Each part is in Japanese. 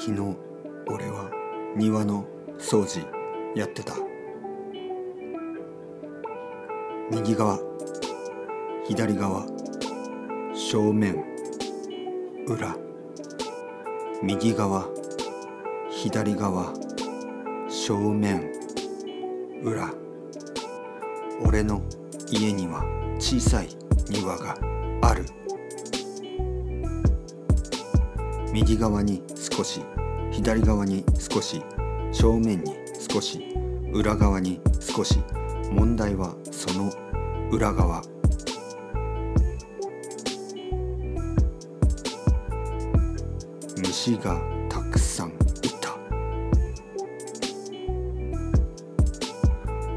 昨日俺は庭の掃除やってた。右側左側正面裏。右側左側正面裏。俺の家には小さい庭がある。右側に少し左側に少し正面に少し裏側に少し問題はその裏側。虫がたくさんいた。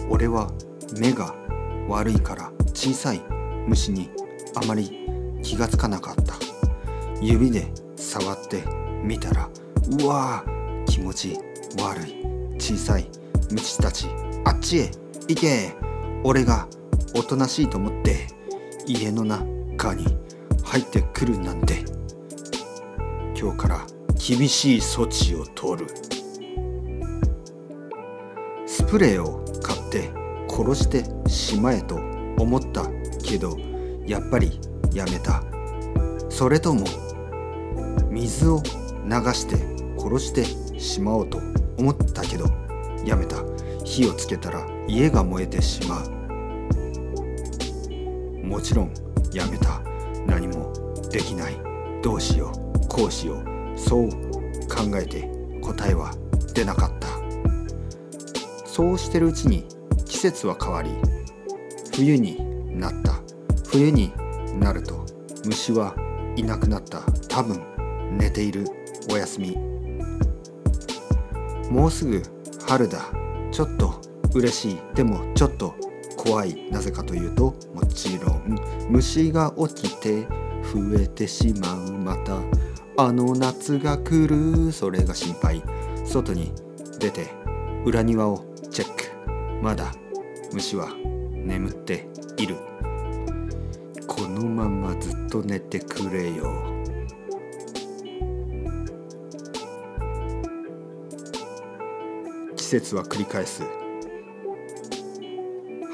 俺は目が悪いから小さい虫にあまり気がつかなかった。指で触ってみたらうわー気持ち悪い。小さい虫たちあっちへ行け。俺がおとなしいと思って家の中に入ってくるなんて。今日から厳しい措置を取る。スプレーを買って殺してしまえと思ったけどやっぱりやめた。それとも水を流して殺してしまおうと思ったけどやめた。火をつけたら家が燃えてしまう。もちろんやめた。何もできない。どうしよう。こうしよう。そう考えて答えは出なかった。そうしてるうちに季節は変わり冬になった。冬になると虫はいなくなった。多分寝ているおやすみ。もうすぐ春だ。ちょっと嬉しい。でもちょっと怖い。なぜかというともちろん。虫が起きて増えてしまう。またあの夏が来る。それが心配。外に出て裏庭をチェック。まだ虫は眠っている。このままずっと寝てくれよ。節は繰り返す。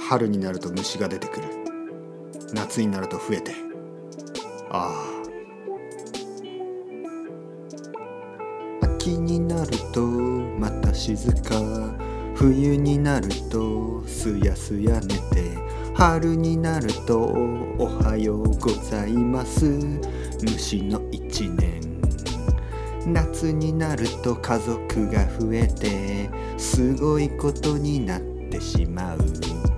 春になると虫が出てくる。夏になると増えて。ああ。秋になるとまた静か。冬になるとすやすや寝て。春になるとおはようございます。虫の一年。夏になると家族が増えてすごいことになってしまう。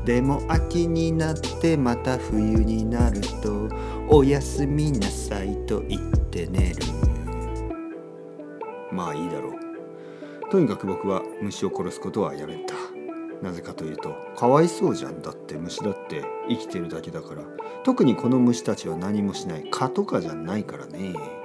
でも秋になってまた冬になるとおやすみなさいと言って寝る。まあいいだろう。とにかく僕は虫を殺すことはやめた。なぜかというとかわいそうじゃん。だって虫だって生きてるだけだから。特にこの虫たちは何もしない蚊とかじゃないからね。